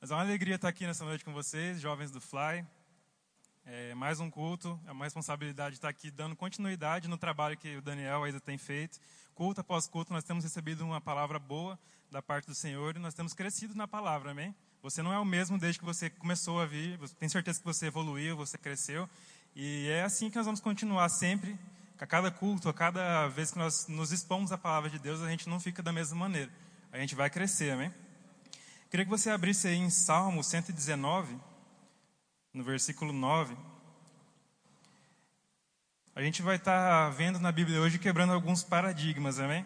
Mas é uma alegria estar aqui nessa noite com vocês, jovens do Fly. É mais um culto, é uma responsabilidade estar aqui dando continuidade no trabalho que o Daniel ainda tem feito. Culto após culto, nós temos recebido uma palavra boa da parte do Senhor e nós temos crescido na palavra, amém? Você não é o mesmo desde que você começou a vir, tenho certeza que você evoluiu, você cresceu. E é assim que nós vamos continuar sempre, a cada culto, a cada vez que nós nos expomos à palavra de Deus, a gente não fica da mesma maneira. A gente vai crescer, amém? Queria que você abrisse aí em Salmo 119, no versículo 9. A gente vai estar vendo na Bíblia hoje quebrando alguns paradigmas, amém?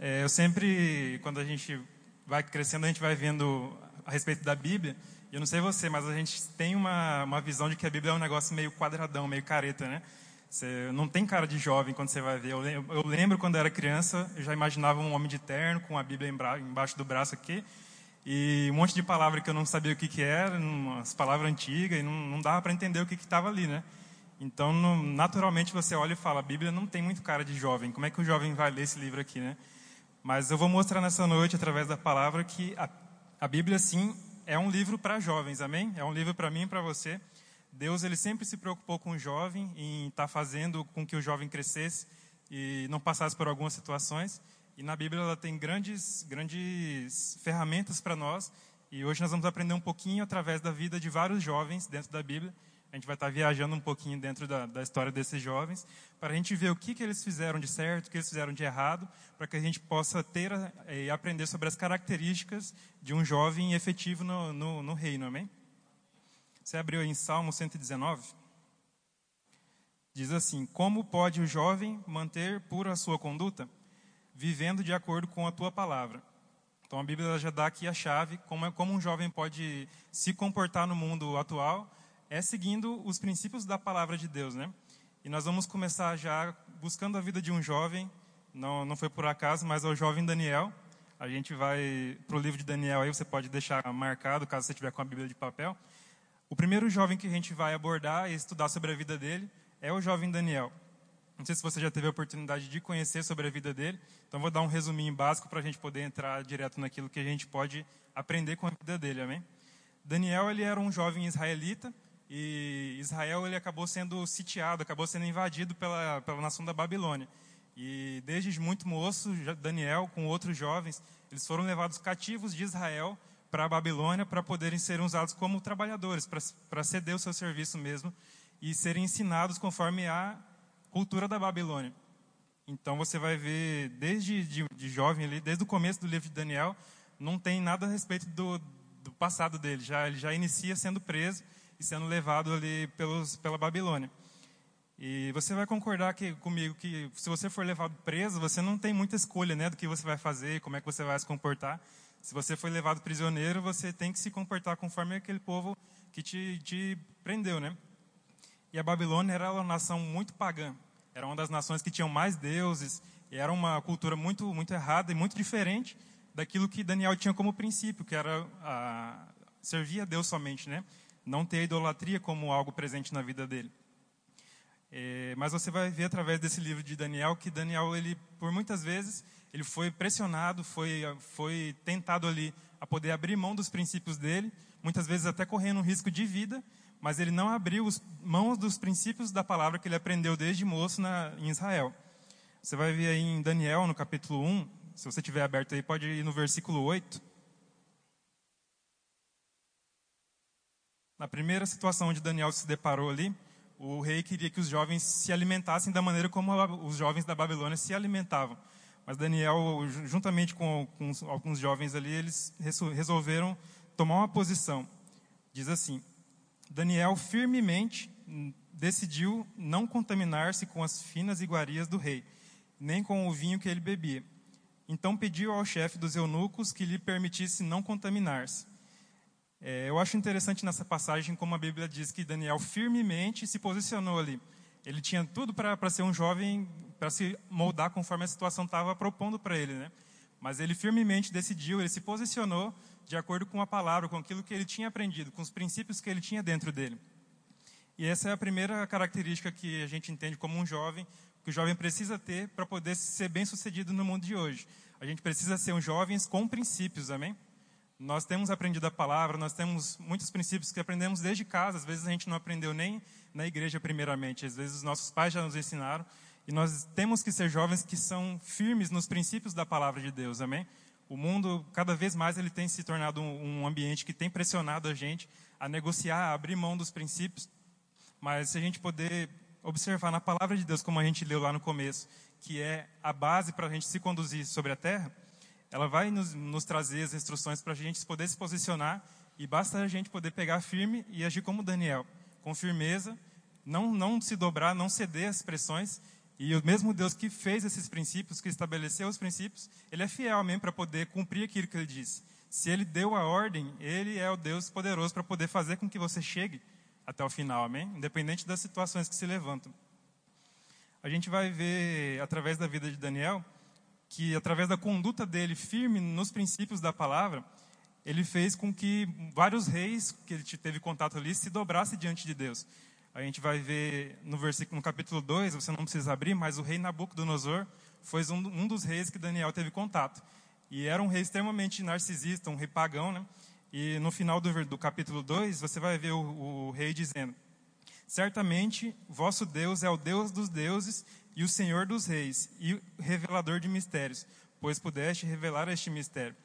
É, eu sempre, quando a gente vai crescendo, a gente vai vendo a respeito da Bíblia. Eu não sei você, mas a gente tem uma, uma visão de que a Bíblia é um negócio meio quadradão, meio careta, né? Você não tem cara de jovem quando você vai ver. Eu eu lembro quando eu era criança, eu já imaginava um homem de terno com a Bíblia embaixo do braço aqui e um monte de palavra que eu não sabia o que, que era, umas palavras antigas, e não, não dava para entender o que estava ali, né? Então, no, naturalmente, você olha e fala, a Bíblia não tem muito cara de jovem, como é que o jovem vai ler esse livro aqui, né? Mas eu vou mostrar nessa noite, através da palavra, que a, a Bíblia, sim, é um livro para jovens, amém? É um livro para mim e para você. Deus, ele sempre se preocupou com o jovem, em estar tá fazendo com que o jovem crescesse e não passasse por algumas situações. E na Bíblia ela tem grandes, grandes ferramentas para nós. E hoje nós vamos aprender um pouquinho através da vida de vários jovens dentro da Bíblia. A gente vai estar tá viajando um pouquinho dentro da, da história desses jovens, para a gente ver o que, que eles fizeram de certo, o que eles fizeram de errado, para que a gente possa ter eh, e aprender sobre as características de um jovem efetivo no, no, no reino, amém? Você abriu em Salmo 119? Diz assim: Como pode o jovem manter pura a sua conduta? Vivendo de acordo com a tua palavra. Então a Bíblia já dá aqui a chave, como, é, como um jovem pode se comportar no mundo atual, é seguindo os princípios da palavra de Deus, né? E nós vamos começar já buscando a vida de um jovem, não, não foi por acaso, mas é o jovem Daniel. A gente vai para o livro de Daniel aí, você pode deixar marcado, caso você tiver com a Bíblia de papel. O primeiro jovem que a gente vai abordar e estudar sobre a vida dele é o jovem Daniel. Não sei se você já teve a oportunidade de conhecer sobre a vida dele, então vou dar um resuminho básico para a gente poder entrar direto naquilo que a gente pode aprender com a vida dele, amém? Daniel ele era um jovem israelita e Israel ele acabou sendo sitiado, acabou sendo invadido pela, pela nação da Babilônia. E desde muito moço, Daniel com outros jovens, eles foram levados cativos de Israel para a Babilônia para poderem ser usados como trabalhadores, para ceder o seu serviço mesmo e serem ensinados conforme a cultura da Babilônia. Então você vai ver desde de, de, jovem ali, desde o começo do livro de Daniel, não tem nada a respeito do, do passado dele. Já ele já inicia sendo preso e sendo levado ali pelos, pela Babilônia. E você vai concordar que, comigo que se você for levado preso, você não tem muita escolha, né, do que você vai fazer, como é que você vai se comportar. Se você foi levado prisioneiro, você tem que se comportar conforme aquele povo que te, te prendeu, né? E a Babilônia era uma nação muito pagã. Era uma das nações que tinham mais deuses, e era uma cultura muito, muito errada e muito diferente daquilo que Daniel tinha como princípio, que era a, servir a Deus somente, né? Não ter a idolatria como algo presente na vida dele. É, mas você vai ver através desse livro de Daniel que Daniel, ele, por muitas vezes, ele foi pressionado, foi, foi tentado ali a poder abrir mão dos princípios dele, muitas vezes até correndo um risco de vida, mas ele não abriu as mãos dos princípios da palavra que ele aprendeu desde moço na, em Israel. Você vai ver aí em Daniel, no capítulo 1, se você tiver aberto aí, pode ir no versículo 8. Na primeira situação onde Daniel se deparou ali, o rei queria que os jovens se alimentassem da maneira como os jovens da Babilônia se alimentavam. Mas Daniel, juntamente com alguns jovens ali, eles resolveram tomar uma posição. Diz assim: Daniel firmemente decidiu não contaminar-se com as finas iguarias do rei, nem com o vinho que ele bebia. Então pediu ao chefe dos eunucos que lhe permitisse não contaminar-se. É, eu acho interessante nessa passagem como a Bíblia diz que Daniel firmemente se posicionou ali. Ele tinha tudo para ser um jovem, para se moldar conforme a situação estava propondo para ele, né? Mas ele firmemente decidiu, ele se posicionou de acordo com a palavra, com aquilo que ele tinha aprendido, com os princípios que ele tinha dentro dele. E essa é a primeira característica que a gente entende como um jovem, que o jovem precisa ter para poder ser bem sucedido no mundo de hoje. A gente precisa ser um jovens com princípios, amém? Nós temos aprendido a palavra, nós temos muitos princípios que aprendemos desde casa, às vezes a gente não aprendeu nem na igreja primeiramente, às vezes os nossos pais já nos ensinaram, e nós temos que ser jovens que são firmes nos princípios da palavra de Deus, amém? O mundo, cada vez mais, ele tem se tornado um, um ambiente que tem pressionado a gente a negociar, a abrir mão dos princípios, mas se a gente poder observar na palavra de Deus, como a gente leu lá no começo, que é a base para a gente se conduzir sobre a terra, ela vai nos, nos trazer as instruções para a gente poder se posicionar e basta a gente poder pegar firme e agir como Daniel, com firmeza, não, não se dobrar, não ceder às pressões. E o mesmo Deus que fez esses princípios, que estabeleceu os princípios, ele é fiel mesmo para poder cumprir aquilo que ele disse. Se ele deu a ordem, ele é o Deus poderoso para poder fazer com que você chegue até o final, amém? Independente das situações que se levantam. A gente vai ver, através da vida de Daniel, que através da conduta dele firme nos princípios da palavra, ele fez com que vários reis que ele teve contato ali se dobrassem diante de Deus. A gente vai ver no versículo no capítulo 2, você não precisa abrir, mas o rei Nabucodonosor foi um, um dos reis que Daniel teve contato. E era um rei extremamente narcisista, um rei pagão, né? E no final do, do capítulo 2, você vai ver o, o rei dizendo: Certamente vosso Deus é o Deus dos deuses e o Senhor dos reis, e revelador de mistérios, pois pudeste revelar este mistério.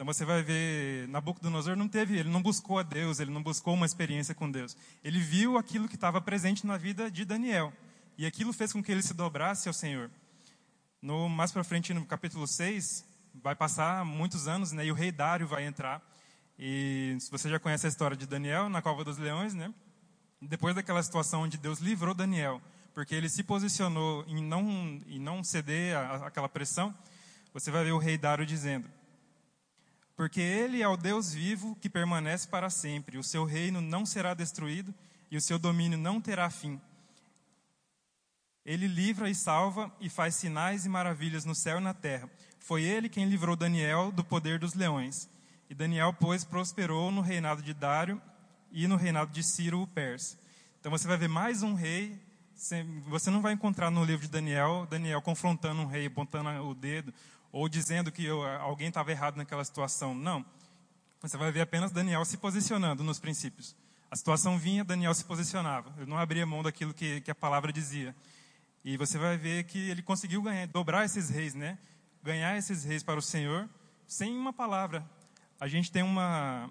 Então você vai ver, Nabucodonosor não teve, ele não buscou a Deus, ele não buscou uma experiência com Deus. Ele viu aquilo que estava presente na vida de Daniel, e aquilo fez com que ele se dobrasse ao Senhor. No mais para frente no capítulo 6, vai passar muitos anos, né, e o rei Dário vai entrar. E você já conhece a história de Daniel na cova dos leões, né? Depois daquela situação onde Deus livrou Daniel porque ele se posicionou em não, em não ceder àquela pressão, você vai ver o rei Dário dizendo: Porque ele é o Deus vivo que permanece para sempre, o seu reino não será destruído e o seu domínio não terá fim. Ele livra e salva e faz sinais e maravilhas no céu e na terra. Foi ele quem livrou Daniel do poder dos leões. E Daniel, pois, prosperou no reinado de Dário e no reinado de Ciro o Persa. Então você vai ver mais um rei você não vai encontrar no livro de Daniel, Daniel confrontando um rei, apontando o dedo, ou dizendo que alguém estava errado naquela situação. Não. Você vai ver apenas Daniel se posicionando nos princípios. A situação vinha, Daniel se posicionava. Ele não abria mão daquilo que, que a palavra dizia. E você vai ver que ele conseguiu ganhar, dobrar esses reis, né? Ganhar esses reis para o Senhor sem uma palavra. A gente tem uma,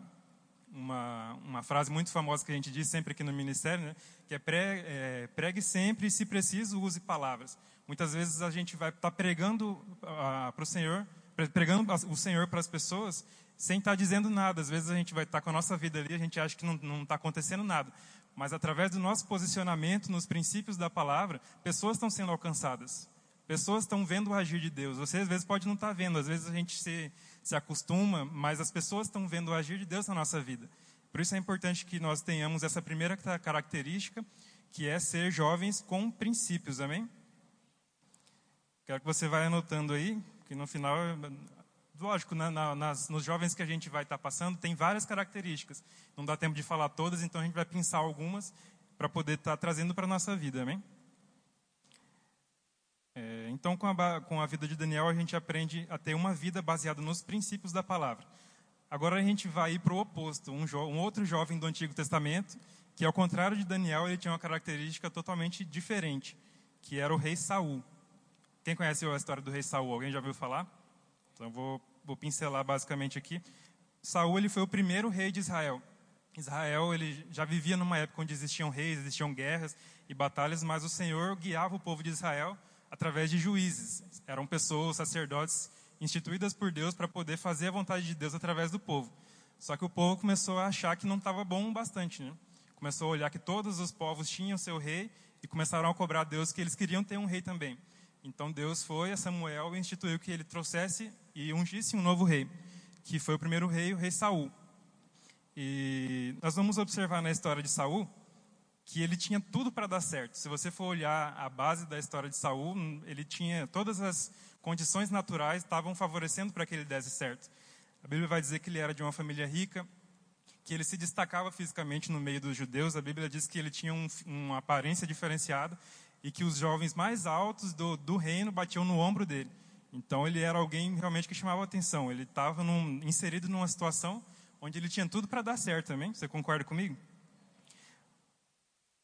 uma, uma frase muito famosa que a gente diz sempre aqui no ministério, né? que é, pre, é pregue sempre e, se preciso, use palavras. Muitas vezes a gente vai estar tá pregando ah, para o Senhor, pregando o Senhor para as pessoas, sem estar tá dizendo nada. Às vezes a gente vai estar tá com a nossa vida ali, a gente acha que não está acontecendo nada. Mas através do nosso posicionamento nos princípios da palavra, pessoas estão sendo alcançadas. Pessoas estão vendo o agir de Deus. Você às vezes pode não estar tá vendo, às vezes a gente se, se acostuma, mas as pessoas estão vendo o agir de Deus na nossa vida. Por isso é importante que nós tenhamos essa primeira característica, que é ser jovens com princípios, amém? Quero que você vá anotando aí, que no final, lógico, na, na, nas, nos jovens que a gente vai estar passando, tem várias características. Não dá tempo de falar todas, então a gente vai pensar algumas para poder estar trazendo para a nossa vida, amém? É, então, com a, com a vida de Daniel, a gente aprende a ter uma vida baseada nos princípios da palavra. Agora a gente vai para o oposto, um, um, outro jovem do Antigo Testamento, que ao contrário de Daniel, ele tinha uma característica totalmente diferente, que era o rei Saul. Quem conhece a história do rei Saul? Alguém já ouviu falar? Então vou, vou pincelar basicamente aqui. Saul ele foi o primeiro rei de Israel. Israel ele já vivia numa época onde existiam reis, existiam guerras e batalhas, mas o Senhor guiava o povo de Israel através de juízes. Eram pessoas, sacerdotes instituídas por Deus para poder fazer a vontade de Deus através do povo. Só que o povo começou a achar que não estava bom bastante, né? Começou a olhar que todos os povos tinham seu rei e começaram a cobrar a Deus que eles queriam ter um rei também. Então Deus foi a Samuel e instituiu que ele trouxesse e ungisse um novo rei, que foi o primeiro rei, o rei Saul. E nós vamos observar na história de Saul que ele tinha tudo para dar certo. Se você for olhar a base da história de Saul, ele tinha todas as condições naturais estavam favorecendo para que ele desse certo. A Bíblia vai dizer que ele era de uma família rica, que ele se destacava fisicamente no meio dos judeus. A Bíblia diz que ele tinha um, uma aparência diferenciada e que os jovens mais altos do, do reino batiam no ombro dele. Então ele era alguém realmente que chamava atenção. Ele estava inserido numa situação onde ele tinha tudo para dar certo também. Você concorda comigo?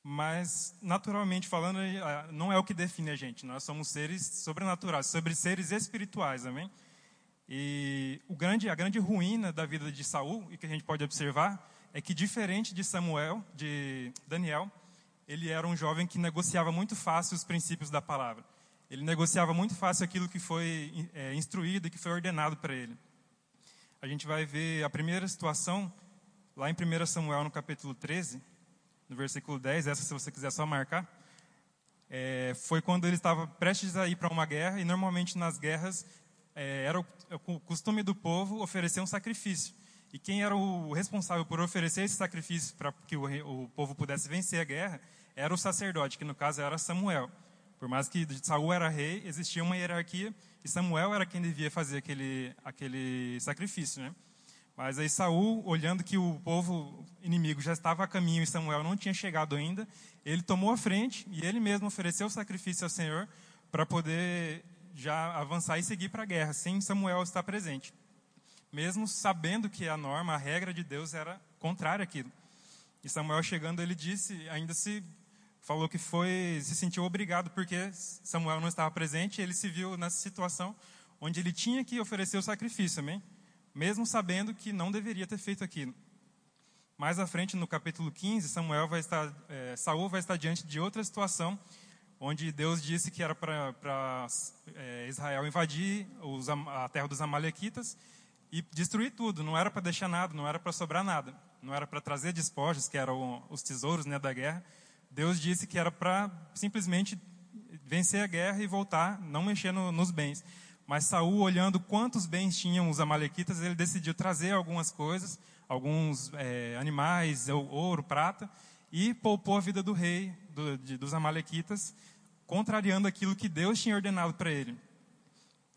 Mas, naturalmente falando, não é o que define a gente. Nós somos seres sobrenaturais, sobre seres espirituais, amém? E o grande, a grande ruína da vida de Saul, e que a gente pode observar, é que diferente de Samuel, de Daniel, ele era um jovem que negociava muito fácil os princípios da palavra. Ele negociava muito fácil aquilo que foi é, instruído e que foi ordenado para ele. A gente vai ver a primeira situação lá em 1 Samuel, no capítulo 13, no versículo 10, essa se você quiser só marcar. É, foi quando ele estava prestes a ir para uma guerra, e normalmente nas guerras é, era o, o costume do povo oferecer um sacrifício. E quem era o responsável por oferecer esse sacrifício para que o, o, povo pudesse vencer a guerra era o sacerdote, que no caso era Samuel. Por mais que Saul era rei, existia uma hierarquia e Samuel era quem devia fazer aquele, aquele sacrifício, né? Mas aí Saul, olhando que o povo inimigo já estava a caminho e Samuel não tinha chegado ainda, ele tomou a frente e ele mesmo ofereceu o sacrifício ao Senhor para poder já avançar e seguir para a guerra, sem Samuel estar presente. Mesmo sabendo que a norma, a regra de Deus era contrária àquilo. E Samuel chegando, ele disse, ainda se falou que foi, se sentiu obrigado porque Samuel não estava presente, ele se viu nessa situação onde ele tinha que oferecer o sacrifício, amém? Mesmo sabendo que não deveria ter feito aquilo. Mais à frente, no capítulo 15, Samuel vai estar, é, Saul vai estar diante de outra situação, onde Deus disse que era para é, Israel invadir os, a terra dos amalequitas e destruir tudo. Não era para deixar nada, não era para sobrar nada, não era para trazer despojos, que eram os tesouros né, da guerra, Deus disse que era para simplesmente vencer a guerra e voltar, não mexer no, nos bens. Mas Saul, olhando quantos bens tinham os amalequitas, ele decidiu trazer algumas coisas, alguns é, animais, ouro, prata, e poupou a vida do rei do, de, dos amalequitas, contrariando aquilo que Deus tinha ordenado para ele.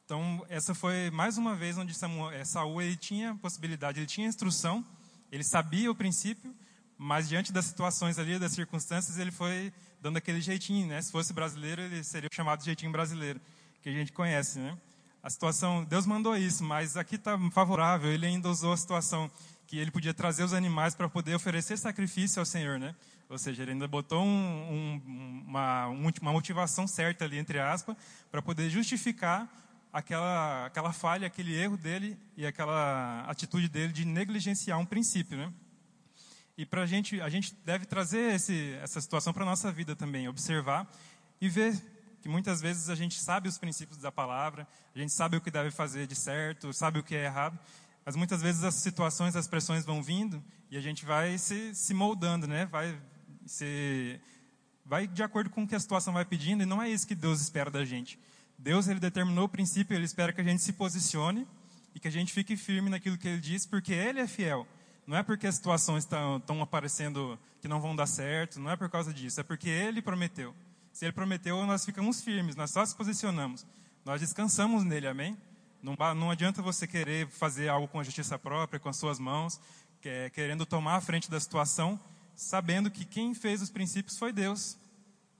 Então, essa foi mais uma vez onde Samuel, é, Saul ele tinha possibilidade, ele tinha instrução, ele sabia o princípio, mas diante das situações ali, das circunstâncias, ele foi dando aquele jeitinho, né? Se fosse brasileiro, ele seria chamado de jeitinho brasileiro, que a gente conhece, né? A situação, Deus mandou isso, mas aqui está favorável. Ele ainda usou a situação que ele podia trazer os animais para poder oferecer sacrifício ao Senhor, né? Ou seja, ele ainda botou um, um, uma, uma motivação certa ali, entre aspas, para poder justificar aquela, aquela falha, aquele erro dele e aquela atitude dele de negligenciar um princípio, né? E para a gente, a gente deve trazer esse, essa situação para a nossa vida também, observar e ver que muitas vezes a gente sabe os princípios da palavra, a gente sabe o que deve fazer de certo, sabe o que é errado, mas muitas vezes as situações, as pressões vão vindo e a gente vai se, se moldando, né? Vai se vai de acordo com o que a situação vai pedindo e não é isso que Deus espera da gente. Deus ele determinou o princípio, ele espera que a gente se posicione e que a gente fique firme naquilo que ele diz, porque ele é fiel. Não é porque as situações estão aparecendo que não vão dar certo, não é por causa disso, é porque Ele prometeu. Se Ele prometeu, nós ficamos firmes, nós só nos posicionamos, nós descansamos nele, amém? Não, não adianta você querer fazer algo com a justiça própria, com as suas mãos, querendo tomar a frente da situação, sabendo que quem fez os princípios foi Deus.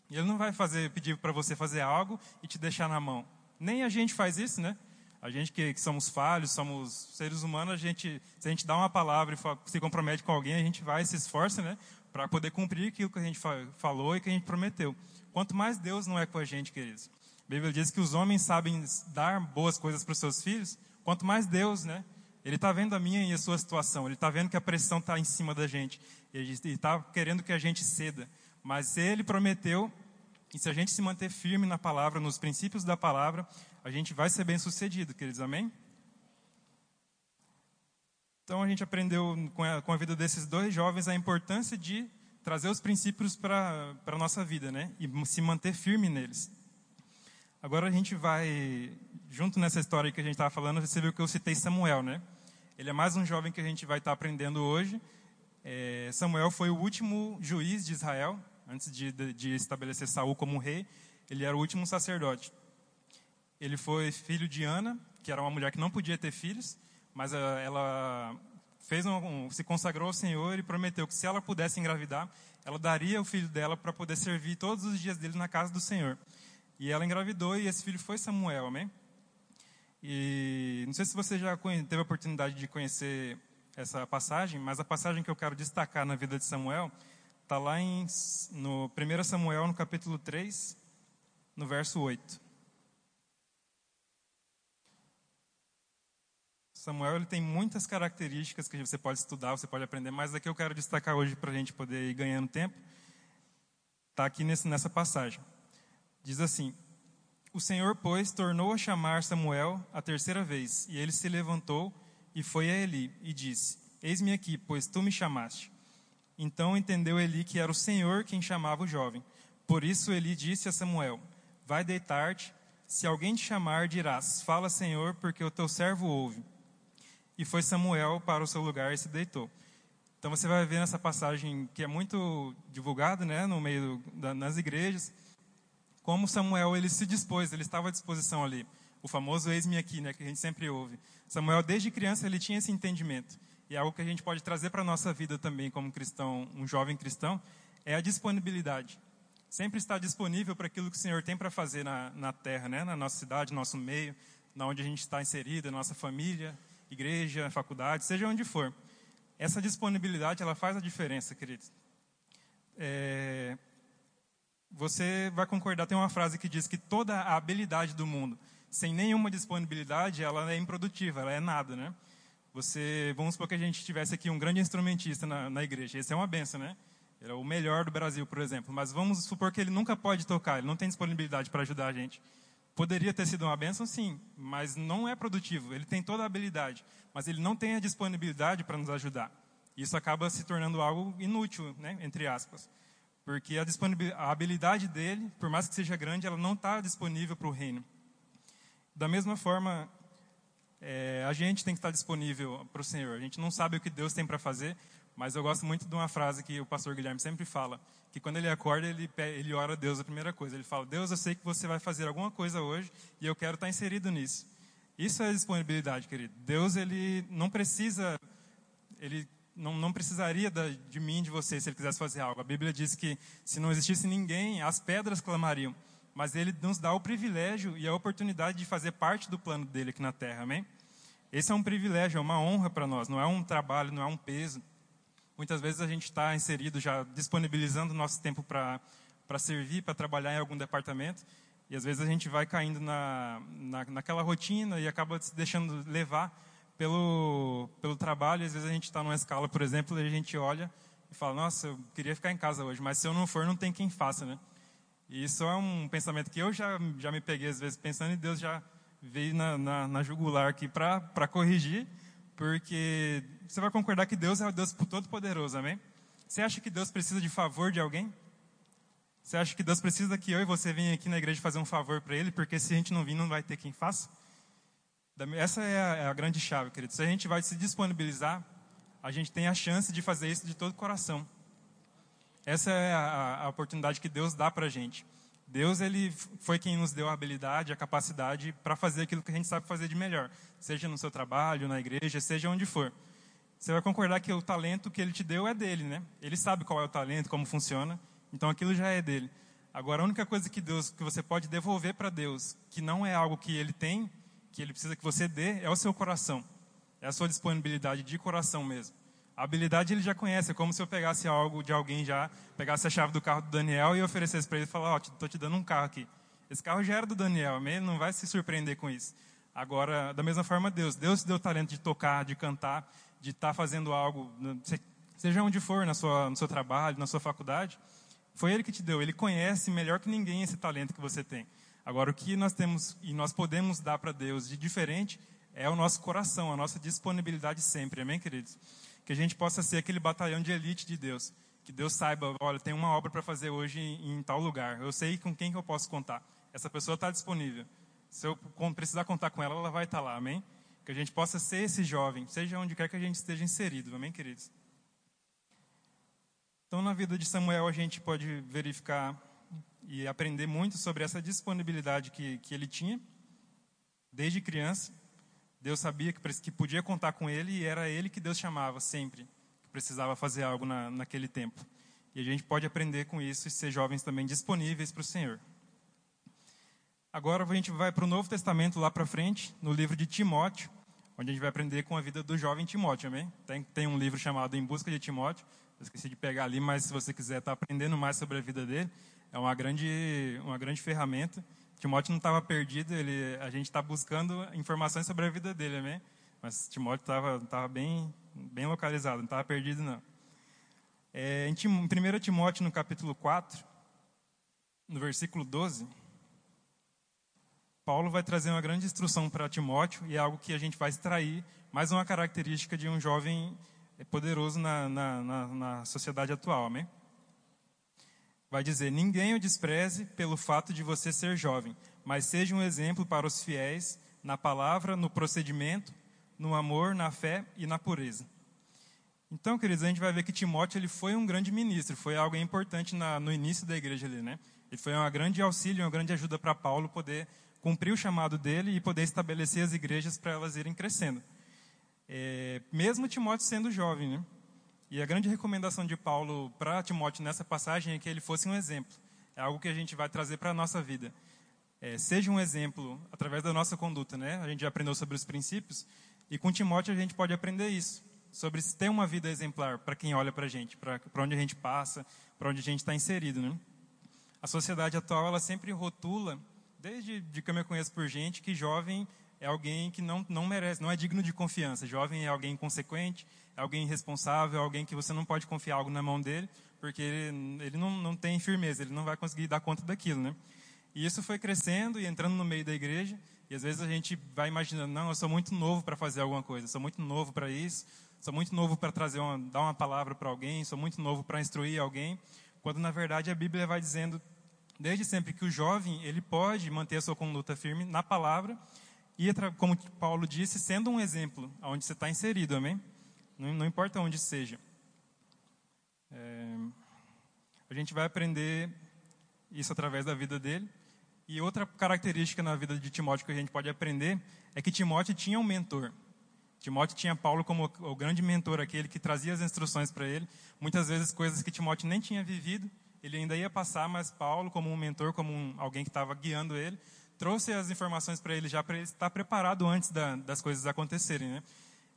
E Ele não vai fazer, pedir para você fazer algo e te deixar na mão. Nem a gente faz isso, né? A gente que, que, somos falhos, somos seres humanos, a gente, se a gente dá uma palavra e se compromete com alguém, a gente vai se esforça, né, para poder cumprir aquilo que a gente falou e que a gente prometeu. Quanto mais Deus não é com a gente, queridos. A Bíblia diz que os homens sabem dar boas coisas para os seus filhos, quanto mais Deus, né? Ele está vendo a minha e a sua situação, ele está vendo que a pressão está em cima da gente, ele está querendo que a gente ceda. Mas ele prometeu, e se a gente se manter firme na palavra, nos princípios da palavra, a gente vai ser bem sucedido, queridos, amém? Então a gente aprendeu com a, com a vida desses dois jovens a importância de trazer os princípios para a nossa vida, né? E se manter firme neles. Agora a gente vai, junto nessa história que a gente estava falando, você viu que eu citei Samuel, né? Ele é mais um jovem que a gente vai estar tá aprendendo hoje. É, Samuel foi o último juiz de Israel, antes de, de, de estabelecer Saul como rei. Ele era o último sacerdote. Ele foi filho de Ana, que era uma mulher que não podia ter filhos, mas eh, ela fez um, se consagrou ao Senhor e prometeu que se ela pudesse engravidar, ela daria o filho dela para poder servir todos os dias dele na casa do Senhor. E ela engravidou e esse filho foi Samuel, amém? E não sei se você já teve a oportunidade de conhecer essa passagem, mas a passagem que eu quero destacar na vida de Samuel está lá em, no 1 Samuel, no capítulo 3, no verso 8. Samuel ele tem muitas características que você pode estudar, você pode aprender, mas aqui eu quero destacar hoje para a gente poder ir ganhando tempo. Está aqui nesse, nessa passagem. Diz assim: O Senhor, pois, tornou a chamar Samuel a terceira vez, e ele se levantou e foi a Eli e disse: Eis-me aqui, pois tu me chamaste. Então entendeu Eli que era o Senhor quem chamava o jovem. Por isso Eli disse a Samuel: Vai deitar-te. Se alguém te chamar, dirás: Fala, Senhor, porque o teu servo ouve. E foi Samuel para o seu lugar e se deitou. Então você vai ver nessa passagem que é muito divulgada, né, no meio da, nas igrejas, como Samuel ele se dispôs, ele estava à disposição ali. O famoso eis-me aqui, né, que a gente sempre ouve. Samuel desde criança ele tinha esse entendimento. E é algo que a gente pode trazer para a nossa vida também como cristão, um jovem cristão, é a disponibilidade. Sempre estar disponível para aquilo que o Senhor tem para fazer na, na terra, né, na nossa cidade, no nosso meio, na onde a gente está inserido, na nossa família, igreja, faculdade, seja onde for. Essa disponibilidade, ela faz a diferença, queridos. É, você vai concordar, tem uma frase que diz que toda a habilidade do mundo, sem nenhuma disponibilidade, ela é improdutiva, ela é nada, né? Você, vamos supor que a gente tivesse aqui um grande instrumentista na, na igreja, esse é uma benção, né? Ele é o melhor do Brasil, por exemplo, mas vamos supor que ele nunca pode tocar, ele não tem disponibilidade para ajudar a gente. Poderia ter sido uma benção, sim, mas não é produtivo. Ele tem toda a habilidade, mas ele não tem a disponibilidade para nos ajudar. Isso acaba se tornando algo inútil, né, entre aspas. Porque a, a habilidade dele, por mais que seja grande, ela não está disponível para o reino. Da mesma forma, é, a gente tem que estar disponível para o Senhor. A gente não sabe o que Deus tem para fazer, mas eu gosto muito de uma frase que o pastor Guilherme sempre fala, que quando ele acorda, ele, ele ora a Deus a primeira coisa. Ele fala, Deus, eu sei que você vai fazer alguma coisa hoje e eu quero estar inserido nisso. Isso é disponibilidade, querido. Deus, ele não precisa, ele não, não precisaria da, de mim, de você, se ele quisesse fazer algo. A Bíblia diz que se não existisse ninguém, as pedras clamariam. Mas ele nos dá o privilégio e a oportunidade de fazer parte do plano dele aqui na terra, amém? Esse é um privilégio, é uma honra para nós, não é um trabalho, não é um peso. Muitas vezes a gente está inserido já disponibilizando o nosso tempo para servir, para trabalhar em algum departamento, e às vezes a gente vai caindo na, na, naquela rotina e acaba se deixando levar pelo, pelo trabalho. Às vezes a gente está numa escala, por exemplo, e a gente olha e fala: Nossa, eu queria ficar em casa hoje, mas se eu não for, não tem quem faça, né? E isso é um pensamento que eu já, já me peguei às vezes pensando e Deus já veio na, na, na jugular aqui para corrigir porque você vai concordar que Deus é o Deus todo-poderoso, amém? Você acha que Deus precisa de favor de alguém? Você acha que Deus precisa que eu e você venham aqui na igreja fazer um favor para Ele, porque se a gente não vir, não vai ter quem faça? Essa é a, é a grande chave, querido. Se a gente vai se disponibilizar, a gente tem a chance de fazer isso de todo o coração. Essa é a, a oportunidade que Deus dá para a gente. Deus ele foi quem nos deu a habilidade, a capacidade para fazer aquilo que a gente sabe fazer de melhor, seja no seu trabalho, na igreja, seja onde for. Você vai concordar que o talento que ele te deu é dele, né? Ele sabe qual é o talento, como funciona, então aquilo já é dele. Agora a única coisa que Deus que você pode devolver para Deus, que não é algo que ele tem, que ele precisa que você dê, é o seu coração. É a sua disponibilidade de coração mesmo. A habilidade ele já conhece, é como se eu pegasse algo de alguém já, pegasse a chave do carro do Daniel e oferecesse para ele e falar, ó, oh, tô te dando um carro aqui. Esse carro já era do Daniel, ele não vai se surpreender com isso. Agora, da mesma forma, Deus. Deus te deu o talento de tocar, de cantar, de estar tá fazendo algo, seja onde for, na sua, no seu trabalho, na sua faculdade. Foi Ele que te deu. Ele conhece melhor que ninguém esse talento que você tem. Agora, o que nós temos e nós podemos dar para Deus de diferente é o nosso coração, a nossa disponibilidade sempre. Amém, queridos? Que a gente possa ser aquele batalhão de elite de Deus. Que Deus saiba, olha, tem uma obra para fazer hoje em, em, tal lugar. Eu sei com quem que eu posso contar. Essa pessoa está disponível. Se eu precisar contar com ela, ela vai estar tá lá, amém? Que a gente possa ser esse jovem, seja onde quer que a gente esteja inserido, amém, queridos? Então, na vida de Samuel, a gente pode verificar e aprender muito sobre essa disponibilidade que, que ele tinha, desde criança. Deus sabia que, podia contar com ele e era ele que Deus chamava sempre, que precisava fazer algo na, naquele tempo. E a gente pode aprender com isso e ser jovens também disponíveis para o Senhor. Agora a gente vai para o Novo Testamento lá para frente, no livro de Timóteo, onde a gente vai aprender com a vida do jovem Timóteo, amém? Tem, tem um livro chamado Em Busca de Timóteo, eu esqueci de pegar ali, mas se você quiser estar tá aprendendo mais sobre a vida dele, é uma grande, uma grande ferramenta. Timóteo não estava perdido, ele, a gente está buscando informações sobre a vida dele, amém? Mas Timóteo estava tava bem, bem localizado, não estava perdido não. É, em, em 1 Timóteo, no capítulo 4, no versículo 12, Paulo vai trazer uma grande instrução para Timóteo e é algo que a gente vai extrair, mais uma característica de um jovem poderoso na, na, na, na sociedade atual, amém? Vai dizer: Ninguém o despreze pelo fato de você ser jovem, mas seja um exemplo para os fiéis na palavra, no procedimento, no amor, na fé e na pureza. Então, queridos, a gente vai ver que Timóteo ele foi um grande ministro, foi algo importante na, no início da igreja ali, né? Ele foi uma grande auxílio, uma grande ajuda para Paulo poder cumprir o chamado dele e poder estabelecer as igrejas para elas irem crescendo. É, mesmo Timóteo sendo jovem, né? E a grande recomendação de Paulo para Timóteo nessa passagem é que ele fosse um exemplo. É algo que a gente vai trazer para a nossa vida. É, seja um exemplo através da nossa conduta, né? A gente já aprendeu sobre os princípios e com Timóteo a gente pode aprender isso, sobre ter uma vida exemplar para quem olha para a gente, para onde a gente passa, para onde a gente está inserido, né? A sociedade atual ela sempre rotula desde de que eu me conheço por gente, que jovem é alguém que não, não merece, não é digno de confiança. Jovem é alguém inconsequente, alguém irresponsável, alguém que você não pode confiar algo na mão dele, porque ele, ele não, não tem firmeza, ele não vai conseguir dar conta daquilo, né? E isso foi crescendo e entrando no meio da igreja, e às vezes a gente vai imaginando, não, eu sou muito novo para fazer alguma coisa, sou muito novo para isso, sou muito novo para trazer uma, dar uma palavra para alguém, sou muito novo para instruir alguém, quando na verdade a Bíblia vai dizendo desde sempre que o jovem ele pode manter a sua conduta firme na palavra e, como Paulo disse, sendo um exemplo onde você está inserido, amém? Não, não, importa onde seja. É, a gente vai aprender isso através da vida dele. E outra característica na vida de Timóteo que a gente pode aprender é que Timóteo tinha um mentor. Timóteo tinha Paulo como o grande mentor, aquele que trazia as instruções para ele. Muitas vezes coisas que Timóteo nem tinha vivido, ele ainda ia passar, mas Paulo, como um mentor, como um, alguém que estava guiando ele, trouxe as informações para ele já para ele estar preparado antes da, das coisas acontecerem, né?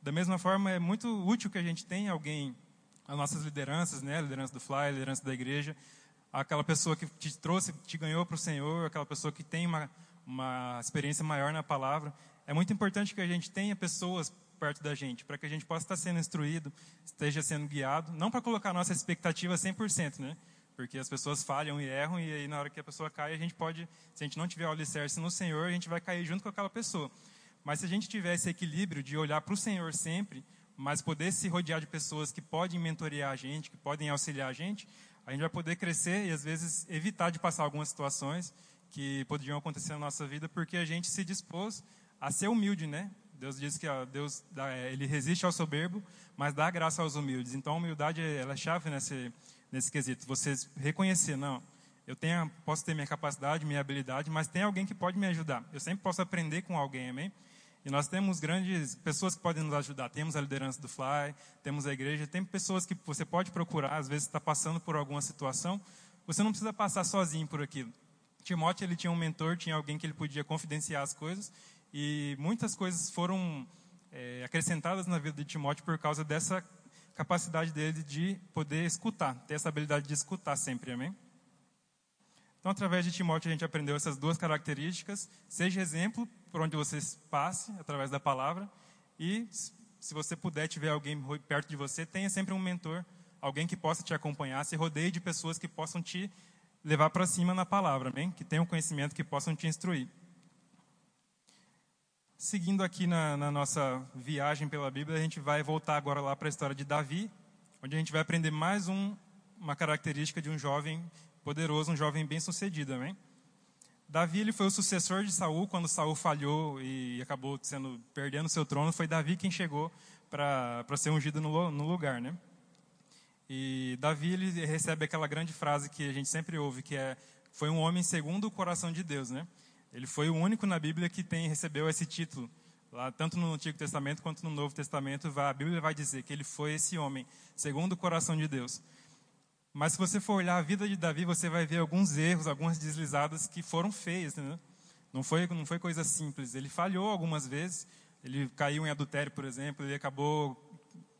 Da mesma forma, é muito útil que a gente tenha alguém, as nossas lideranças, né? A liderança do Fly, a liderança da igreja, aquela pessoa que te trouxe, te ganhou para o Senhor, aquela pessoa que tem uma, uma experiência maior na palavra. É muito importante que a gente tenha pessoas perto da gente, para que a gente possa estar sendo instruído, esteja sendo guiado, não para colocar a nossa expectativa 100%, né? Porque as pessoas falham e erram, e aí na hora que a pessoa cai, a gente pode, se a gente não tiver o alicerce no Senhor, a gente vai cair junto com aquela pessoa. Mas se a gente tiver esse equilíbrio de olhar para o Senhor sempre, mas poder se rodear de pessoas que podem mentorear a gente, que podem auxiliar a gente, a gente vai poder crescer e às vezes evitar de passar algumas situações que poderiam acontecer na nossa vida, porque a gente se dispôs a ser humilde, né? Deus diz que ó, Deus dá, ele resiste ao soberbo, mas dá graça aos humildes. Então a humildade ela é chave nesse nesse quesito. Você reconhecer, não, eu tenho, posso ter minha capacidade, minha habilidade, mas tem alguém que pode me ajudar. Eu sempre posso aprender com alguém, amém? E nós temos grandes pessoas que podem nos ajudar. Temos a liderança do Fly, temos a igreja, tem pessoas que você pode procurar, às vezes está passando por alguma situação, você não precisa passar sozinho por aquilo. Timóteo, ele tinha um mentor, tinha alguém que ele podia confidenciar as coisas, e muitas coisas foram é, acrescentadas na vida de Timóteo por causa dessa capacidade dele de poder escutar, ter essa habilidade de escutar sempre, amém? Então, através de Timóteo, a gente aprendeu essas duas características. Seja exemplo por onde você passe, através da palavra. E, se você puder, tiver alguém perto de você, tenha sempre um mentor, alguém que possa te acompanhar. Se rodeie de pessoas que possam te levar para cima na palavra, amém? Que tenham conhecimento, que possam te instruir. Seguindo aqui na, na, nossa viagem pela Bíblia, a gente vai voltar agora lá para a história de Davi, onde a gente vai aprender mais um, uma característica de um jovem poderoso, um jovem bem-sucedido, amém? Davi ele foi o sucessor de Saul quando Saul falhou e acabou sendo perdendo seu trono. Foi Davi quem chegou para ser ungido no, no lugar, né? E Davi ele recebe aquela grande frase que a gente sempre ouve, que é foi um homem segundo o coração de Deus, né? Ele foi o único na Bíblia que tem recebeu esse título. Lá, tanto no Antigo Testamento quanto no Novo Testamento, a Bíblia vai dizer que ele foi esse homem, segundo o coração de Deus. Mas se você for olhar a vida de Davi, você vai ver alguns erros, algumas deslizadas que foram feias. Né? Não foi, não foi coisa simples. Ele falhou algumas vezes. Ele caiu em adultério, por exemplo. Ele acabou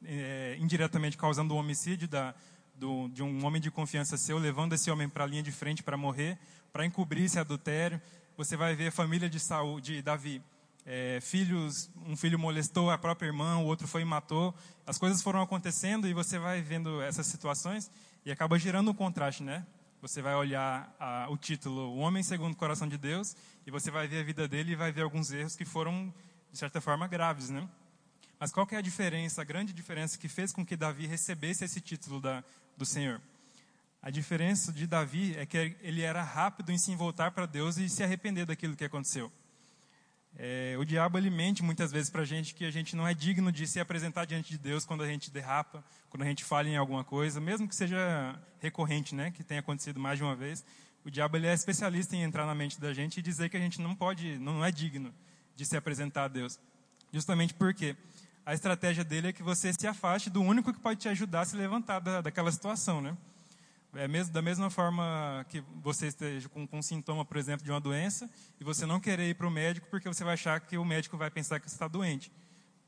é, indiretamente causando o homicídio da, do, de um homem de confiança seu, levando esse homem para a linha de frente para morrer, para encobrir esse adultério. Você vai ver a família de Saul, de Davi. É, filhos, um filho molestou a própria irmã, o outro foi e matou. As coisas foram acontecendo e você vai vendo essas situações e acaba gerando um contraste, né? Você vai olhar a, o título O Homem Segundo o Coração de Deus e você vai ver a vida dele e vai ver alguns erros que foram, de certa forma, graves, né? Mas qual que é a diferença, a grande diferença que fez com que Davi recebesse esse título da, do Senhor? A diferença de Davi é que ele era rápido em se voltar para Deus e se arrepender daquilo que aconteceu. É, o diabo ele mente muitas vezes para a gente que a gente não é digno de se apresentar diante de Deus quando a gente derrapa, quando a gente falha em alguma coisa, mesmo que seja recorrente, né, que tenha acontecido mais de uma vez. O diabo ele é especialista em entrar na mente da gente e dizer que a gente não pode, não é digno de se apresentar a Deus. Justamente porque a estratégia dele é que você se afaste do único que pode te ajudar a se levantar da, daquela situação, né? É mesmo, da mesma forma que você esteja com, com um sintoma, por exemplo, de uma doença, e você não querer ir para o médico porque você vai achar que o médico vai pensar que você está doente.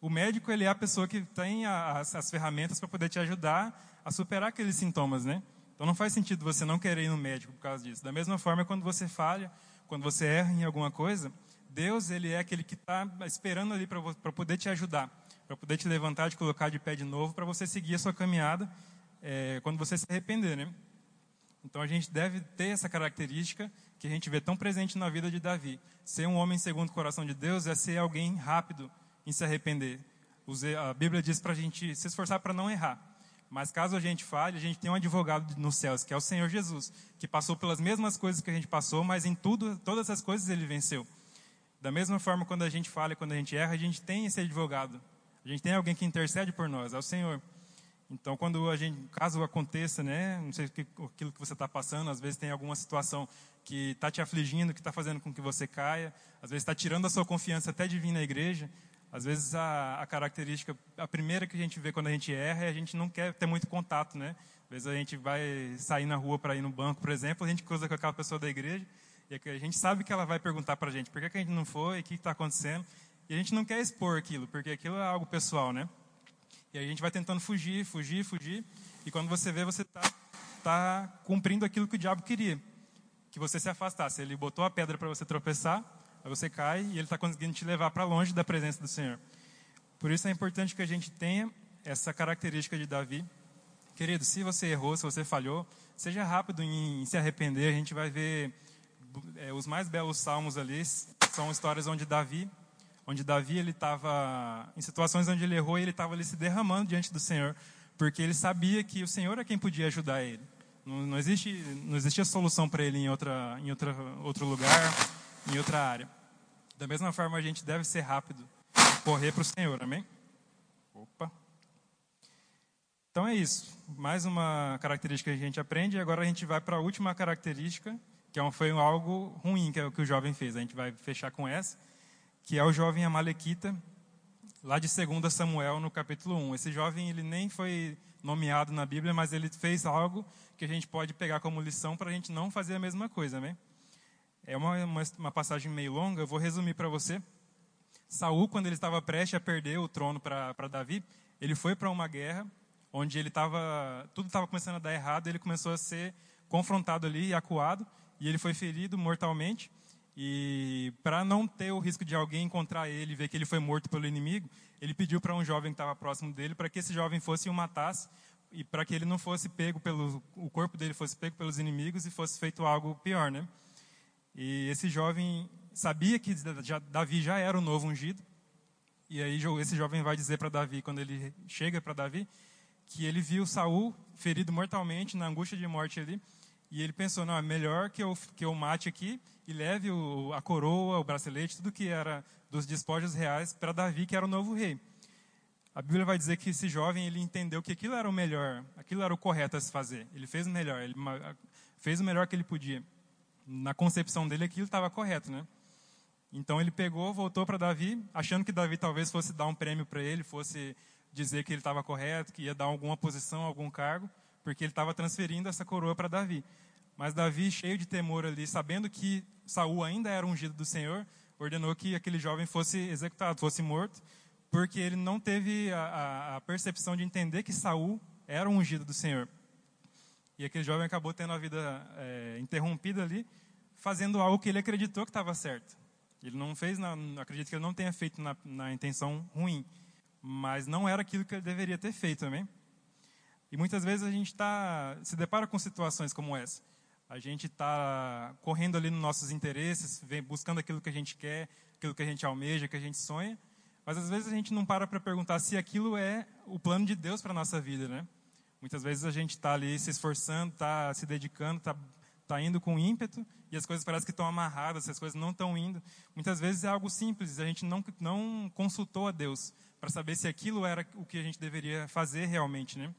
O médico ele é a pessoa que tem as, as ferramentas para poder te ajudar a superar aqueles sintomas, né? Então não faz sentido você não querer ir no médico por causa disso. Da mesma forma, quando você falha, quando você erra em alguma coisa, Deus ele é aquele que está esperando ali para poder te ajudar, para poder te levantar, te colocar de pé de novo, para você seguir a sua caminhada é, quando você se arrepender, né? Então a gente deve ter essa característica que a gente vê tão presente na vida de Davi. Ser um homem segundo o coração de Deus é ser alguém rápido em se arrepender. A Bíblia diz para a gente se esforçar para não errar. Mas caso a gente falhe, a gente tem um advogado nos céus, que é o Senhor Jesus, que passou pelas mesmas coisas que a gente passou, mas em tudo, todas as coisas ele venceu. Da mesma forma, quando a gente falha, quando a gente erra, a gente tem esse advogado. A gente tem alguém que intercede por nós, é o Senhor. Então, quando a gente, caso aconteça, né, não sei aquilo que você está passando, às vezes tem alguma situação que está te afligindo, que está fazendo com que você caia, às vezes está tirando a sua confiança até de vir na igreja. Às vezes a, a, característica, a primeira que a gente vê quando a gente erra é a gente não quer ter muito contato, né? Às vezes a gente vai sair na rua para ir no banco, por exemplo, a gente cruza com aquela pessoa da igreja e a gente sabe que ela vai perguntar para a gente por que, que a gente não foi, o que está acontecendo, e a gente não quer expor aquilo, porque aquilo é algo pessoal, né? E aí a gente vai tentando fugir, fugir, fugir. E quando você vê, você está tá cumprindo aquilo que o diabo queria. Que você se afastasse. Ele botou a pedra para você tropeçar, aí você cai e ele está conseguindo te levar para longe da presença do Senhor. Por isso é importante que a gente tenha essa característica de Davi. Querido, se você errou, se você falhou, seja rápido em, se arrepender. A gente vai ver é, os mais belos salmos ali, são histórias onde Davi onde Davi ele estava em situações onde ele errou e ele estava ali se derramando diante do Senhor, porque ele sabia que o Senhor é quem podia ajudar ele. Não, não existe não existia solução para ele em outra em outra outro lugar, em outra área. Da mesma forma a gente deve ser rápido, correr para o Senhor, amém? Opa. Então é isso. Mais uma característica que a gente aprende e agora a gente vai para a última característica, que é foi algo ruim que, é o que o jovem fez. A gente vai fechar com essa que é o jovem Amalequita, lá de 2 Samuel, no capítulo 1. Esse jovem ele nem foi nomeado na Bíblia, mas ele fez algo que a gente pode pegar como lição para a gente não fazer a mesma coisa, né? É uma, uma, uma passagem meio longa, eu vou resumir para você. Saul, quando ele estava prestes a perder o trono para Davi, ele foi para uma guerra onde ele estava, tudo estava começando a dar errado, ele começou a ser confrontado ali, acuado, e ele foi ferido mortalmente. E para não ter o risco de alguém encontrar ele e ver que ele foi morto pelo inimigo, ele pediu para um jovem que estava próximo dele para que esse jovem fosse e o matasse e para que ele não fosse pego pelo o corpo dele fosse pego pelos inimigos e fosse feito algo pior, né? E esse jovem sabia que Davi já era o novo ungido. E aí esse jovem vai dizer para Davi quando ele chega para Davi que ele viu Saul ferido mortalmente na angústia de morte ali e ele pensou, não, é melhor que eu, que eu mate aqui e leve o, a coroa, o bracelete, tudo que era dos despojos reais para Davi, que era o novo rei. A Bíblia vai dizer que esse jovem ele entendeu que aquilo era o melhor, aquilo era o correto a se fazer. Ele fez o melhor, ele fez o melhor que ele podia. Na concepção dele, aquilo estava correto, né? Então ele pegou, voltou para Davi, achando que Davi talvez fosse dar um prêmio para ele, fosse dizer que ele estava correto, que ia dar alguma posição, algum cargo, porque ele estava transferindo essa coroa para Davi. Mas Davi, cheio de temor ali, sabendo que Saul ainda era ungido do Senhor, ordenou que aquele jovem fosse executado, fosse morto, porque ele não teve a, a, percepção de entender que Saul era ungido do Senhor. E aquele jovem acabou tendo a vida é, interrompida ali, fazendo algo que ele acreditou que estava certo. Ele não fez, na, acredito que ele não tenha feito na, na intenção ruim, mas não era aquilo que ele deveria ter feito também. E muitas vezes a gente tá, se depara com situações como essa. A gente está correndo ali nos nossos interesses, buscando aquilo que a gente quer, aquilo que a gente almeja, que a gente sonha, mas às vezes a gente não para para perguntar se aquilo é o plano de Deus para a nossa vida, né? Muitas vezes a gente está ali se esforçando, está se dedicando, está tá indo com ímpeto e as coisas parecem que estão amarradas, as coisas não estão indo. Muitas vezes é algo simples, a gente não, não consultou a Deus para saber se aquilo era o que a gente deveria fazer realmente, né?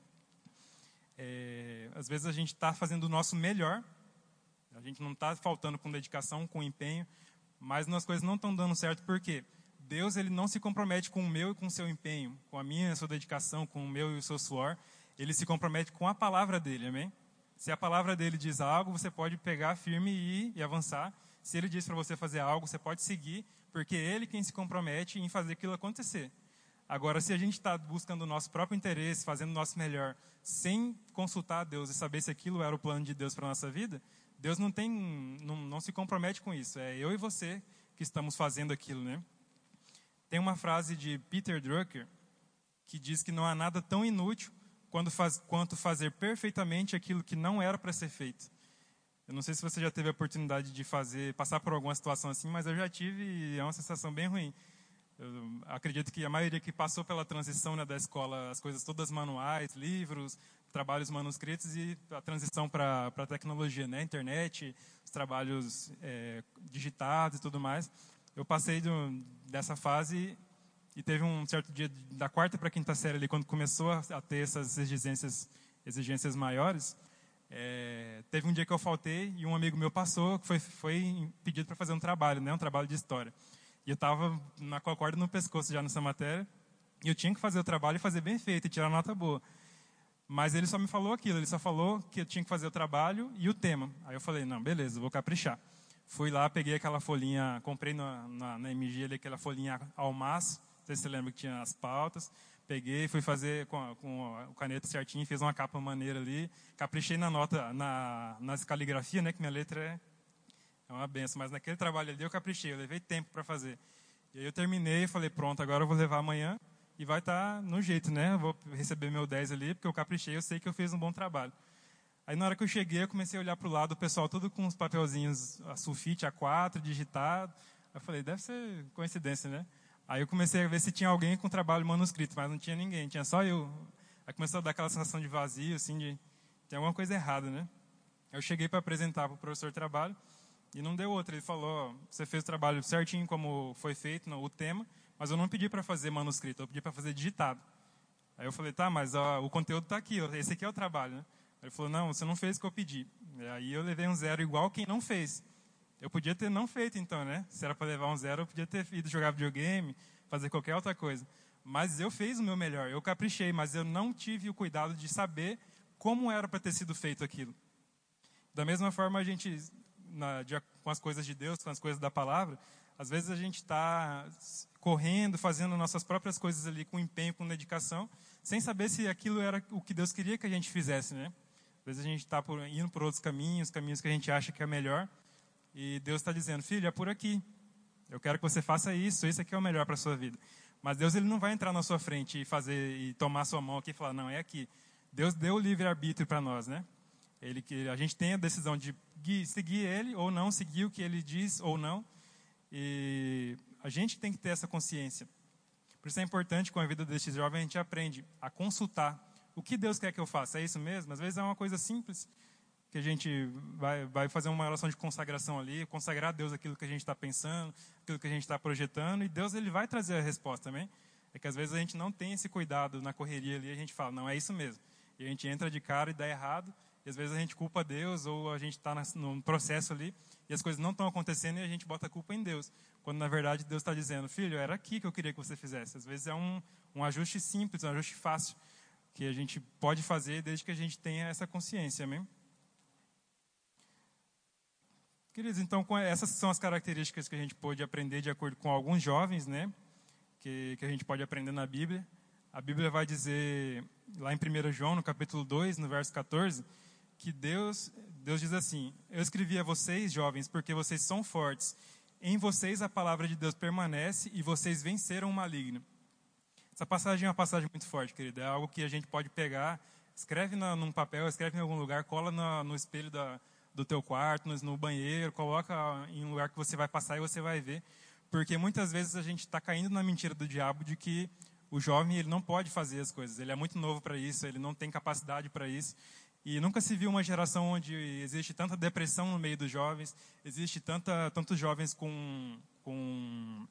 É, às vezes a gente está fazendo o nosso melhor, a gente não está faltando com dedicação, com empenho, mas as coisas não estão dando certo porque Deus ele não se compromete com o meu e com o seu empenho, com a minha e a sua dedicação, com o meu e o seu suor. Ele se compromete com a palavra dele, amém? Se a palavra dele diz algo, você pode pegar firme e e avançar. Se ele diz para você fazer algo, você pode seguir, porque é ele quem se compromete em fazer aquilo acontecer. Agora, se a gente está buscando o nosso próprio interesse, fazendo o nosso melhor, sem consultar a Deus e saber se aquilo era o plano de Deus para a nossa vida, Deus não tem, não, não se compromete com isso. É eu e você que estamos fazendo aquilo, né? Tem uma frase de Peter Drucker que diz que não há nada tão inútil faz, quanto fazer perfeitamente aquilo que não era para ser feito. Eu não sei se você já teve a oportunidade de fazer, passar por alguma situação assim, mas eu já tive e é uma sensação bem ruim. Eu acredito que a maioria que passou pela transição né, da escola, as coisas todas manuais, livros, trabalhos manuscritos e a transição para a tecnologia, né? internet, os trabalhos é, digitados e tudo mais. Eu passei do, dessa fase e teve um certo dia da quarta para a quinta série ali, quando começou a, ter essas exigências, exigências maiores. É, teve um dia que eu faltei e um amigo meu passou, foi, foi pedido para fazer um trabalho, né, um trabalho de história. E eu estava com a corda no pescoço já nessa matéria, e eu tinha que fazer o trabalho e fazer bem feito e tirar nota boa. Mas ele só me falou aquilo, ele só falou que eu tinha que fazer o trabalho e o tema. Aí eu falei, não, beleza, vou caprichar. Fui lá, peguei aquela folhinha, comprei na, na, na MG ali aquela folhinha Almas, não sei se você lembra que tinha as pautas. Peguei, fui fazer com, com o caneta certinho, fiz uma capa maneira ali. Caprichei na nota, na, nas caligrafia, né, que minha letra é, é uma benção. Mas naquele trabalho ali eu caprichei, eu levei tempo para fazer. E aí eu terminei e falei, pronto, agora eu vou levar amanhã e vai estar tá no jeito, né? Eu vou receber meu 10 ali, porque eu caprichei, eu sei que eu fiz um bom trabalho. Aí na hora que eu cheguei, eu comecei a olhar para o lado, o pessoal tudo com os papelzinhos, a sulfite A4, digitado. Eu falei, deve ser coincidência, né? Aí eu comecei a ver se tinha alguém com trabalho manuscrito, mas não tinha ninguém, tinha só eu. Aí começou a dar aquela sensação de vazio, assim, de tem alguma coisa errada, né? Eu cheguei para apresentar para o professor de trabalho e não deu outra. Ele falou: você fez o trabalho certinho como foi feito, o tema, mas eu não pedi para fazer manuscrito, eu pedi para fazer digitado. Aí eu falei: tá, mas ó, o conteúdo está aqui, esse aqui é o trabalho, né? Ele falou: não, você não fez o que eu pedi. E aí eu levei um zero igual quem não fez. Eu podia ter não feito então, né? Se era para levar um zero, eu podia ter ido jogar videogame, fazer qualquer outra coisa. Mas eu fiz o meu melhor, eu caprichei, mas eu não tive o cuidado de saber como era para ter sido feito aquilo. Da mesma forma, a gente, na, de, com as coisas de Deus, com as coisas da palavra, às vezes a gente está correndo, fazendo nossas próprias coisas ali com empenho, com dedicação, sem saber se aquilo era o que Deus queria que a gente fizesse, né? Às vezes a gente está indo por outros caminhos, caminhos que a gente acha que é melhor, e Deus está dizendo, filho, é por aqui. Eu quero que você faça isso, isso aqui é o melhor para a sua vida. Mas Deus ele não vai entrar na sua frente e fazer e tomar sua mão aqui e falar, não, é aqui. Deus deu o livre-arbítrio para nós, né? Ele, a gente tem a decisão de seguir Ele ou não, seguir o que Ele diz ou não. E a gente tem que ter essa consciência. Por isso é importante, com a vida destes jovens, a gente aprende a consultar o que Deus quer que eu faça? É isso mesmo? Às vezes é uma coisa simples, que a gente vai, vai fazer uma oração de consagração ali, consagrar a Deus aquilo que a gente está pensando, aquilo que a gente está projetando, e Deus ele vai trazer a resposta também. É que às vezes a gente não tem esse cuidado na correria ali, a gente fala, não, é isso mesmo. E a gente entra de cara e dá errado, e às vezes a gente culpa Deus, ou a gente está num processo ali, e as coisas não estão acontecendo, e a gente bota a culpa em Deus. Quando na verdade Deus está dizendo, filho, era aqui que eu queria que você fizesse. Às vezes é um, um ajuste simples, um ajuste fácil que a gente pode fazer desde que a gente tenha essa consciência, amém? Queridos, então essas são as características que a gente pôde aprender de acordo com alguns jovens, né? Que, que a gente pode aprender na Bíblia. A Bíblia vai dizer, lá em 1 João, no capítulo 2, no verso 14, que Deus, Deus diz assim: Eu escrevi a vocês, jovens, porque vocês são fortes. Em vocês a palavra de Deus permanece e vocês venceram o maligno. Essa passagem é uma passagem muito forte, querido. É algo que a gente pode pegar, escreve na, num papel, escreve em algum lugar, cola no, no espelho da, do teu quarto, no, no banheiro, coloca em um lugar que você vai passar e você vai ver. Porque muitas vezes a gente está caindo na mentira do diabo de que o jovem ele não pode fazer as coisas, ele é muito novo para isso, ele não tem capacidade para isso. E nunca se viu uma geração onde existe tanta depressão no meio dos jovens, existe tanta, tantos jovens com, com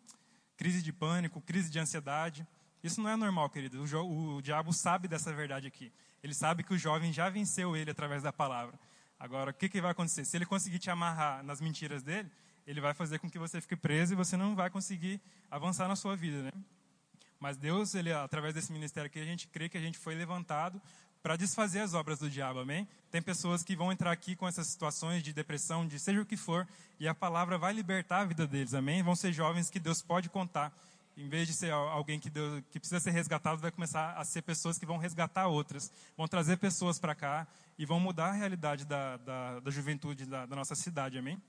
crise de pânico, crise de ansiedade. Isso não é normal, querido. O, o diabo sabe dessa verdade aqui. Ele sabe que o jovem já venceu ele através da palavra. Agora, o que, que vai acontecer? Se ele conseguir te amarrar nas mentiras dele, ele vai fazer com que você fique preso e você não vai conseguir avançar na sua vida, né? Mas Deus, ele, através desse ministério aqui, a gente crê que a gente foi levantado para desfazer as obras do diabo, amém? Tem pessoas que vão entrar aqui com essas situações de depressão, de seja o que for, e a palavra vai libertar a vida deles, amém? Vão ser jovens que Deus pode contar. Em vez de ser alguém que, Deus, que precisa ser resgatado, vai começar a ser pessoas que vão resgatar outras, vão trazer pessoas para cá e vão mudar a realidade da, da, da juventude da, da nossa cidade, amém?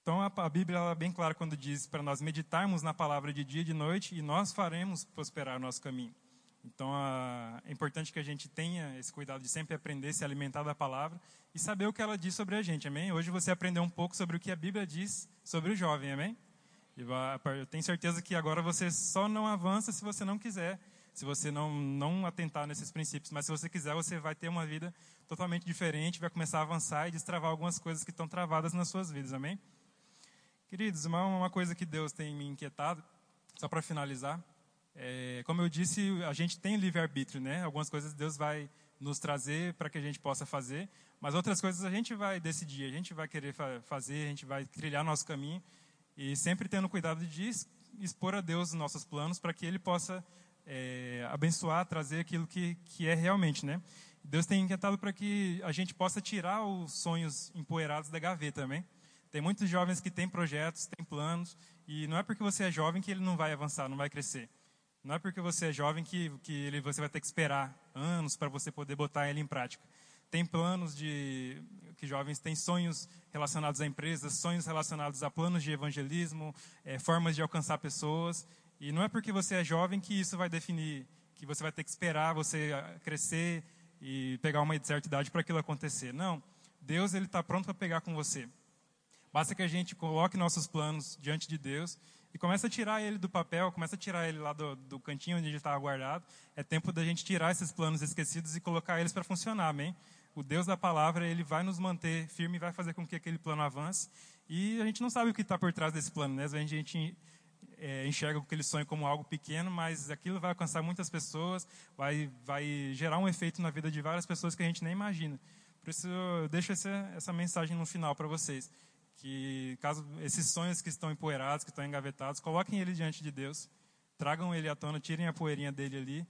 Então a, Bíblia é bem clara quando diz para nós meditarmos na palavra de dia e de noite e nós faremos prosperar o nosso caminho. Então a, é importante que a gente tenha esse cuidado de sempre aprender, se alimentar da palavra e saber o que ela diz sobre a gente, amém? Hoje você aprendeu um pouco sobre o que a Bíblia diz sobre o jovem, amém? Eu tenho certeza que agora você só não avança se você não quiser, se você não, não atentar nesses princípios. Mas se você quiser, você vai ter uma vida totalmente diferente, vai começar a avançar e destravar algumas coisas que estão travadas nas suas vidas, amém? Queridos, uma, uma coisa que Deus tem me inquietado, só para finalizar, é, como eu disse, a gente tem livre-arbítrio, né? Algumas coisas Deus vai nos trazer para que a gente possa fazer, mas outras coisas a gente vai decidir, a gente vai querer fa fazer, a gente vai trilhar nosso caminho e sempre tendo cuidado de expor a Deus os nossos planos para que Ele possa é, abençoar, trazer aquilo que, que é realmente, né? Deus tem inquietado para que a gente possa tirar os sonhos empoeirados da gaveta também. Tem muitos jovens que têm projetos, têm planos, e não é porque você é jovem que ele não vai avançar, não vai crescer. Não é porque você é jovem que, que ele, você vai ter que esperar anos para você poder botar ele em prática. Tem planos de que jovens têm sonhos relacionados a empresas, sonhos relacionados a planos de evangelismo, é, formas de alcançar pessoas. E não é porque você é jovem que isso vai definir que você vai ter que esperar você ah, crescer e pegar uma certa idade para aquilo acontecer. Não. Deus ele está pronto para pegar com você. Basta que a gente coloque nossos planos diante de Deus e comece a tirar ele do papel, comece a tirar ele lá do, do cantinho onde ele estava guardado. É tempo da gente tirar esses planos esquecidos e colocar eles para funcionar, amém? O Deus da palavra, ele vai nos manter firme vai fazer com que aquele plano avance. E a gente não sabe o que está por trás desse plano, né? Vezes a gente é, enxerga aquele sonho como algo pequeno, mas aquilo vai alcançar muitas pessoas, vai, vai gerar um efeito na vida de várias pessoas que a gente nem imagina. Por isso, eu deixo essa, essa mensagem no final para vocês que caso esses sonhos que estão empoeirados, que estão engavetados, coloquem ele diante de Deus, tragam ele à tona, tirem a poeirinha dele ali,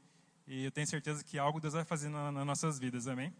e eu tenho certeza que algo Deus vai fazer nas nossas vidas, amém?